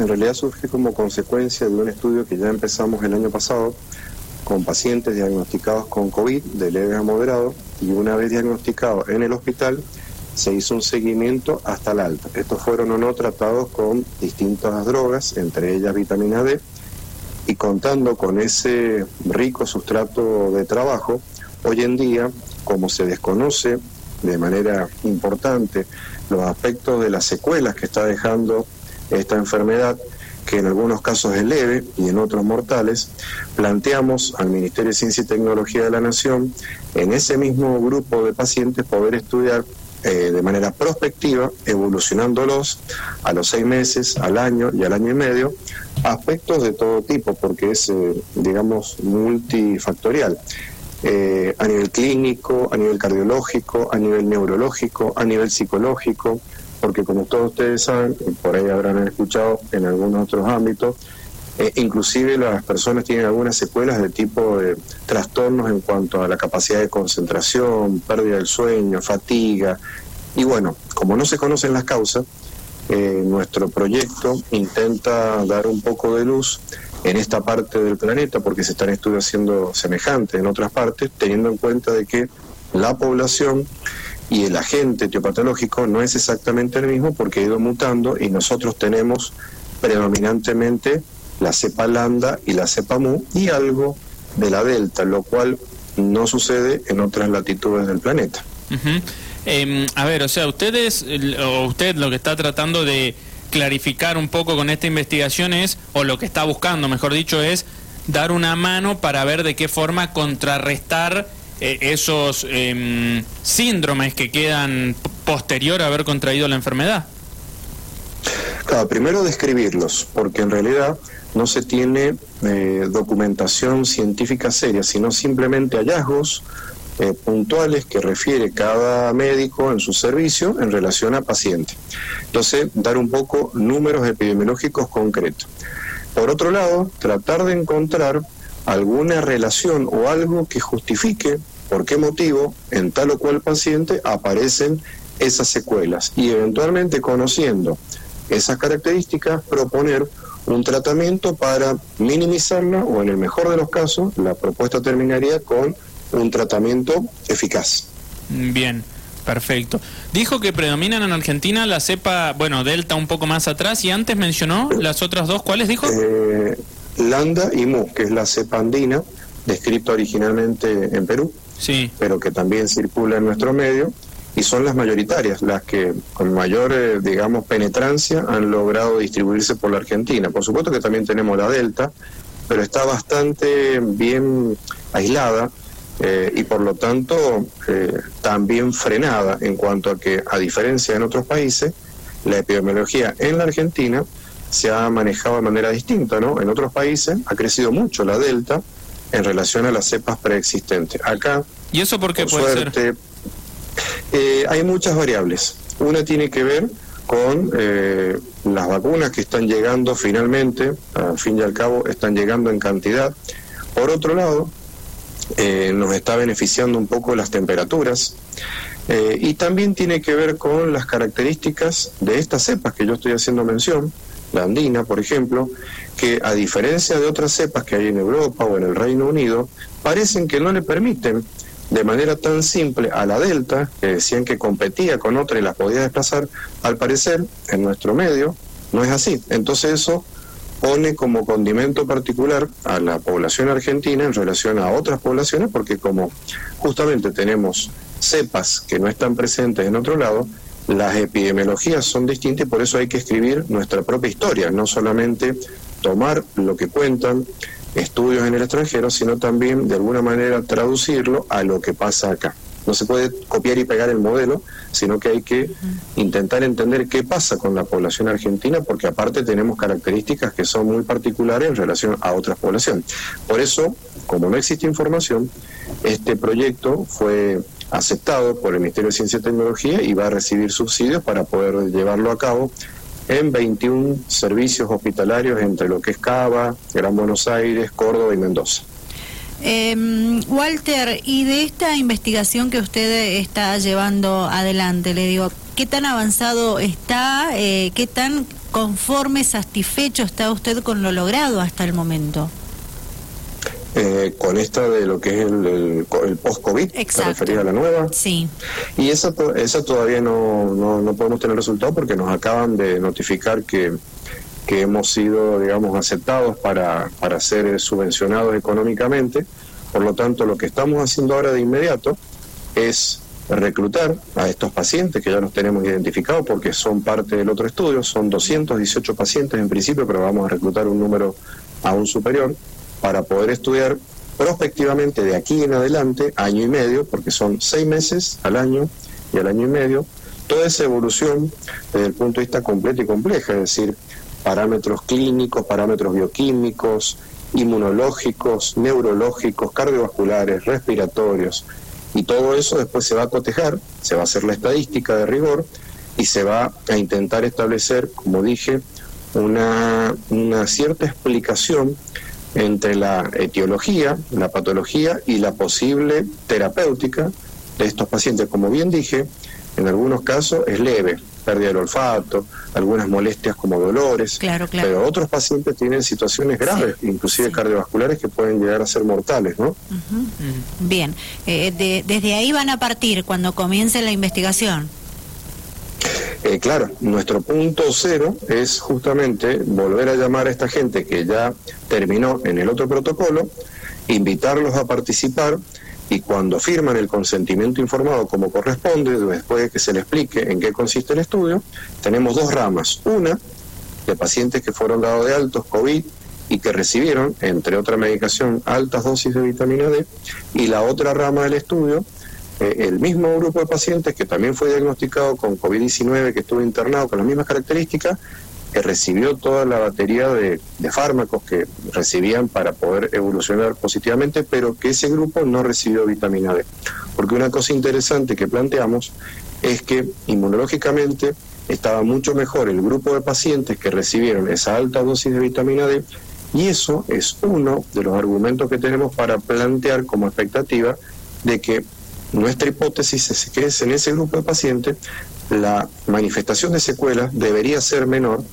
en realidad surge como consecuencia de un estudio que ya empezamos el año pasado con pacientes diagnosticados con COVID de leve a moderado y una vez diagnosticados en el hospital se hizo un seguimiento hasta el alta. Estos fueron o no tratados con distintas drogas, entre ellas vitamina D, y contando con ese rico sustrato de trabajo, hoy en día, como se desconoce de manera importante los aspectos de las secuelas que está dejando esta enfermedad, que en algunos casos es leve y en otros mortales, planteamos al Ministerio de Ciencia y Tecnología de la Nación en ese mismo grupo de pacientes poder estudiar eh, de manera prospectiva, evolucionándolos a los seis meses, al año y al año y medio, aspectos de todo tipo, porque es, eh, digamos, multifactorial. Eh, a nivel clínico, a nivel cardiológico, a nivel neurológico, a nivel psicológico, porque como todos ustedes saben, por ahí habrán escuchado en algunos otros ámbitos, eh, inclusive las personas tienen algunas secuelas de tipo de trastornos en cuanto a la capacidad de concentración, pérdida del sueño, fatiga. Y bueno, como no se conocen las causas, eh, nuestro proyecto intenta dar un poco de luz en esta parte del planeta, porque se están estudios haciendo semejantes en otras partes, teniendo en cuenta de que la población y el agente etiopatológico no es exactamente el mismo porque ha ido mutando y nosotros tenemos predominantemente la cepa lambda y la cepa mu y algo de la delta, lo cual no sucede en otras latitudes del planeta. Em, a ver, o sea, ustedes, o usted lo que está tratando de clarificar un poco con esta investigación es, o lo que está buscando, mejor dicho, es dar una mano para ver de qué forma contrarrestar eh, esos em, síndromes que quedan posterior a haber contraído la enfermedad. Claro, primero describirlos, porque en realidad no se tiene eh, documentación científica seria, sino simplemente hallazgos eh, puntuales que refiere cada médico en su servicio en relación a paciente. Entonces, dar un poco números epidemiológicos concretos. Por otro lado, tratar de encontrar alguna relación o algo que justifique por qué motivo en tal o cual paciente aparecen esas secuelas y eventualmente conociendo esas características proponer un tratamiento para minimizarla o en el mejor de los casos la propuesta terminaría con un tratamiento eficaz. Bien, perfecto. Dijo que predominan en Argentina la cepa, bueno, Delta un poco más atrás y antes mencionó las otras dos, ¿cuáles dijo? Eh, Landa y Mu, que es la cepa andina, descrita originalmente en Perú, sí. pero que también circula en nuestro medio y son las mayoritarias, las que con mayor, eh, digamos, penetrancia han logrado distribuirse por la Argentina. Por supuesto que también tenemos la Delta, pero está bastante bien aislada eh, y por lo tanto eh, también frenada en cuanto a que, a diferencia en otros países, la epidemiología en la Argentina se ha manejado de manera distinta, ¿no? En otros países ha crecido mucho la Delta en relación a las cepas preexistentes. Acá, ¿y eso por qué puede ser? Eh, hay muchas variables. Una tiene que ver con eh, las vacunas que están llegando finalmente, al fin y al cabo están llegando en cantidad. Por otro lado, eh, nos está beneficiando un poco las temperaturas y también tiene que ver con las características de estas cepas que yo estoy haciendo mención, la andina, por ejemplo, que a diferencia de otras cepas que hay en Europa o en el Reino Unido, parecen que no le permiten de manera tan simple a la Delta, que decían que competía con otra y la podía desplazar, al parecer en nuestro medio no es así. Entonces eso pone como condimento particular a la población argentina en relación a otras poblaciones, porque como justamente tenemos cepas que no están presentes en otro lado, las epidemiologías son distintas y por eso hay que escribir nuestra propia historia, no solamente tomar lo que cuentan estudios en el extranjero, sino también de alguna manera traducirlo a lo que pasa acá. No se puede copiar y pegar el modelo, sino que hay que intentar entender qué pasa con la población argentina, porque aparte tenemos características que son muy particulares en relación a otras poblaciones. Por eso, como no existe información, este proyecto fue aceptado por el Ministerio de Ciencia y Tecnología y va a recibir subsidios para poder llevarlo a cabo en 21 servicios hospitalarios entre lo que es Cava, Gran Buenos Aires, Córdoba y Mendoza. Eh, Walter, y de esta investigación que usted está llevando adelante, le digo, ¿qué tan avanzado está? Eh, ¿Qué tan conforme, satisfecho está usted con lo logrado hasta el momento? Eh, con esta de lo que es el, el, post-COVID, referir a la nueva. Sí. Y esa, esa todavía no, no, no podemos tener resultado porque nos acaban de notificar que, que hemos sido, digamos, aceptados para, para ser subvencionados económicamente. Por lo tanto, lo que estamos haciendo ahora de inmediato es reclutar a estos pacientes que ya los tenemos identificados porque son parte del otro estudio, son 218 pacientes en principio, pero vamos a reclutar un número aún superior para poder estudiar prospectivamente de aquí en adelante, año y medio, porque son seis meses al año y al año y medio, toda esa evolución desde el punto de vista completo y compleja, es decir, parámetros clínicos, parámetros bioquímicos, inmunológicos, neurológicos, cardiovasculares, respiratorios, y todo eso después se va a cotejar, se va a hacer la estadística de rigor y se va a intentar establecer, como dije, una, una cierta explicación entre la etiología, la patología y la posible terapéutica de estos pacientes. Como bien dije, en algunos casos es leve, pérdida del olfato, algunas molestias como dolores, claro, claro. pero otros pacientes tienen situaciones graves, inclusive cardiovasculares, que pueden llegar a ser mortales, ¿no? Bien, eh, desde ahí van a partir cuando comience la investigación. Eh, claro, nuestro punto cero es justamente volver a llamar a esta gente que ya terminó en el otro protocolo, invitarlos a participar y cuando firman el consentimiento informado como corresponde, después de que se le explique en qué consiste el estudio, tenemos dos ramas. Una de pacientes que fueron dados de altos COVID y que recibieron, entre otra medicación, altas dosis de vitamina D, y la otra rama del estudio eh, el mismo grupo de pacientes que también fue diagnosticado con COVID-19, que estuvo internado con las mismas características, que recibió toda la batería de, fármacos que recibían para poder evolucionar positivamente, pero que ese grupo no recibió vitamina D. Porque una cosa interesante que planteamos es que inmunológicamente estaba mucho mejor el grupo de pacientes que recibieron esa alta dosis de vitamina D y eso es uno de los argumentos que tenemos para plantear como expectativa de que nuestra hipótesis es que es en ese grupo de pacientes la manifestación de secuelas debería ser menor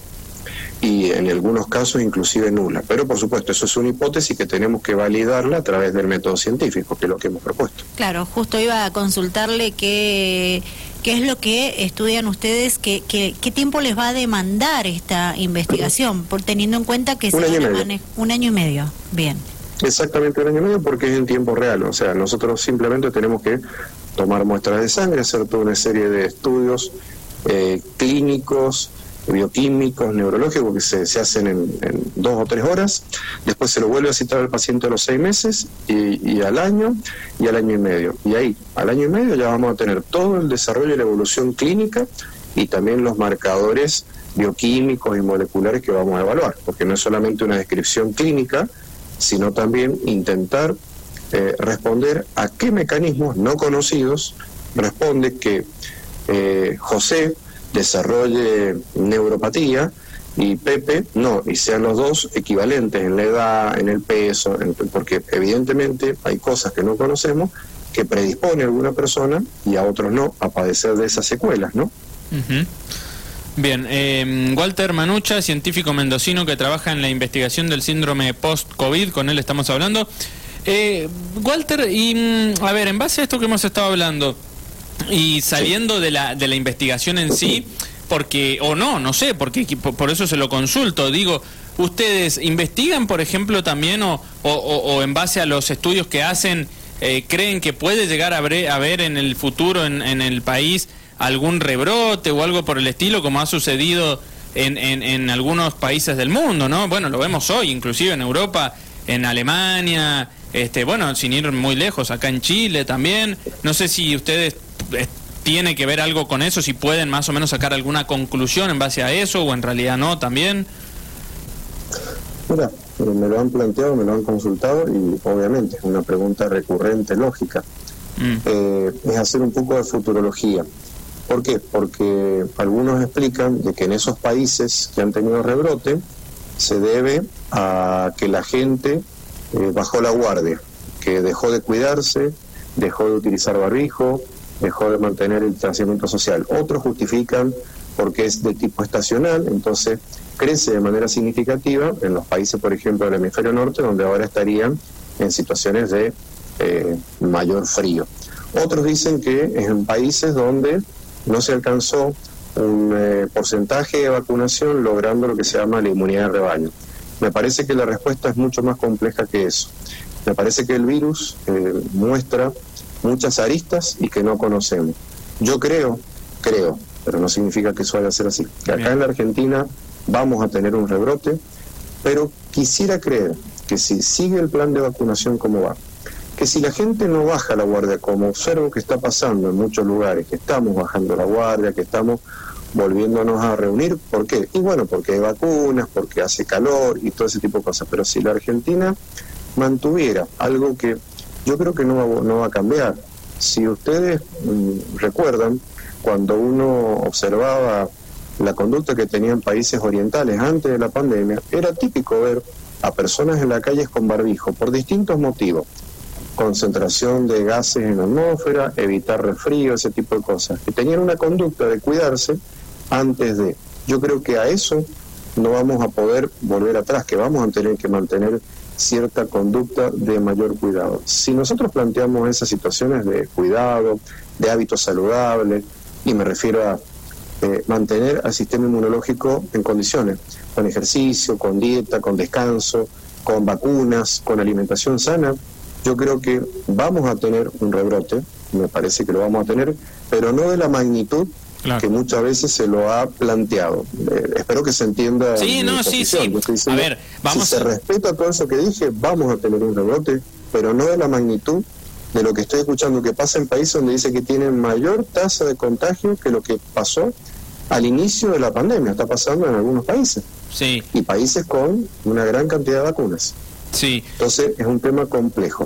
y en algunos casos inclusive nula. Pero por supuesto, eso es una hipótesis que tenemos que validarla a través del método científico, que es lo que hemos propuesto. Claro, justo iba a consultarle qué, qué es lo que estudian ustedes, qué, qué, qué tiempo les va a demandar esta investigación, por teniendo en cuenta que un, año un año y medio. Bien. Exactamente un año y medio porque es en tiempo real. O sea, nosotros simplemente tenemos que tomar muestras de sangre, hacer toda una serie de estudios eh, clínicos, bioquímicos, neurológicos que se, se hacen en, dos o tres horas. Después se lo vuelve a citar al paciente a los seis meses y, y, al año y al año y medio. Y ahí, al año y medio ya vamos a tener todo el desarrollo y la evolución clínica y también los marcadores bioquímicos y moleculares que vamos a evaluar, porque no es solamente una descripción clínica, sino también intentar eh, responder a qué mecanismos no conocidos responde que eh, José desarrolle neuropatía y Pepe no, y sean los dos equivalentes en la edad, en el peso, porque evidentemente hay cosas que no conocemos que predispone a alguna persona y a otros no a padecer de esas secuelas, ¿no? Bien, eh, Walter Manucha, científico mendocino que trabaja en la investigación del síndrome post-COVID, con él estamos hablando. Eh, Walter, y mm, a ver, en base a esto que hemos estado hablando y saliendo de la, de la investigación en sí, porque, o no, no sé, porque por eso se lo consulto, digo, ¿ustedes investigan, por ejemplo, también o, o, en base a los estudios que hacen, eh, creen que puede llegar a haber, a ver en el futuro en, en el país algún rebrote o algo por el estilo, como ha sucedido en, en, algunos países del mundo, ¿no? Bueno, lo vemos hoy, inclusive en Europa, en Alemania, este, bueno, sin ir muy lejos, acá en Chile también. No sé si ustedes eh, tiene que ver algo con eso, si pueden más o menos sacar alguna conclusión en base a eso o en realidad no también. Mira, me lo han planteado, me lo han consultado y obviamente es una pregunta recurrente, lógica. Mm. Eh, es hacer un poco de futurología. ¿Por qué? Porque algunos explican de que en esos países que han tenido rebrote se debe a que la gente eh, bajó la guardia, que dejó de cuidarse, dejó de utilizar barbijo, dejó de mantener el distanciamiento social. Otros justifican porque es de tipo estacional, entonces crece de manera significativa en los países, por ejemplo, del hemisferio norte, donde ahora estarían en situaciones de eh, mayor frío. Otros dicen que es en países donde no se alcanzó un eh, porcentaje de vacunación logrando lo que se llama la inmunidad de rebaño. Me parece que la respuesta es mucho más compleja que eso. Me parece que el virus eh, muestra muchas aristas y que no conocemos. Yo creo, creo, pero no significa que eso vaya a ser así, que acá en la Argentina vamos a tener un rebrote, pero quisiera creer que si sigue el plan de vacunación como va, que si la gente no baja la guardia, como observo que está pasando en muchos lugares, que estamos bajando la guardia, que estamos volviéndonos a reunir, ¿por qué? Y bueno, porque hay vacunas, porque hace calor y todo ese tipo de cosas, pero si la Argentina mantuviera algo que yo creo que no va, no va a cambiar, si ustedes mm, recuerdan, cuando uno observaba la conducta que tenían países orientales antes de la pandemia, era típico ver a personas en la calle con barbijo por distintos motivos concentración de gases en la atmósfera, evitar resfrío, ese tipo de cosas, que tenían una conducta de cuidarse antes de. Yo creo que a eso no vamos a poder volver atrás, que vamos a tener que mantener cierta conducta de mayor cuidado. Si nosotros planteamos esas situaciones de cuidado, de hábitos saludables, y me refiero a eh, mantener al sistema inmunológico en condiciones, con ejercicio, con dieta, con descanso, con vacunas, con alimentación sana, yo creo que vamos a tener un rebrote, me parece que lo vamos a tener, pero no de la magnitud que muchas veces se lo ha planteado. Eh, espero que se entienda. Sí, no, sí, sí. a ver, vamos. Si se respeta todo eso que dije, vamos a tener un rebrote, pero no de la magnitud de lo que estoy escuchando que pasa en países donde dice que tienen mayor tasa de contagio que lo que pasó al inicio de la pandemia. Está pasando en algunos países. Sí. Y países con una gran cantidad de vacunas. Sí. Entonces es un tema complejo.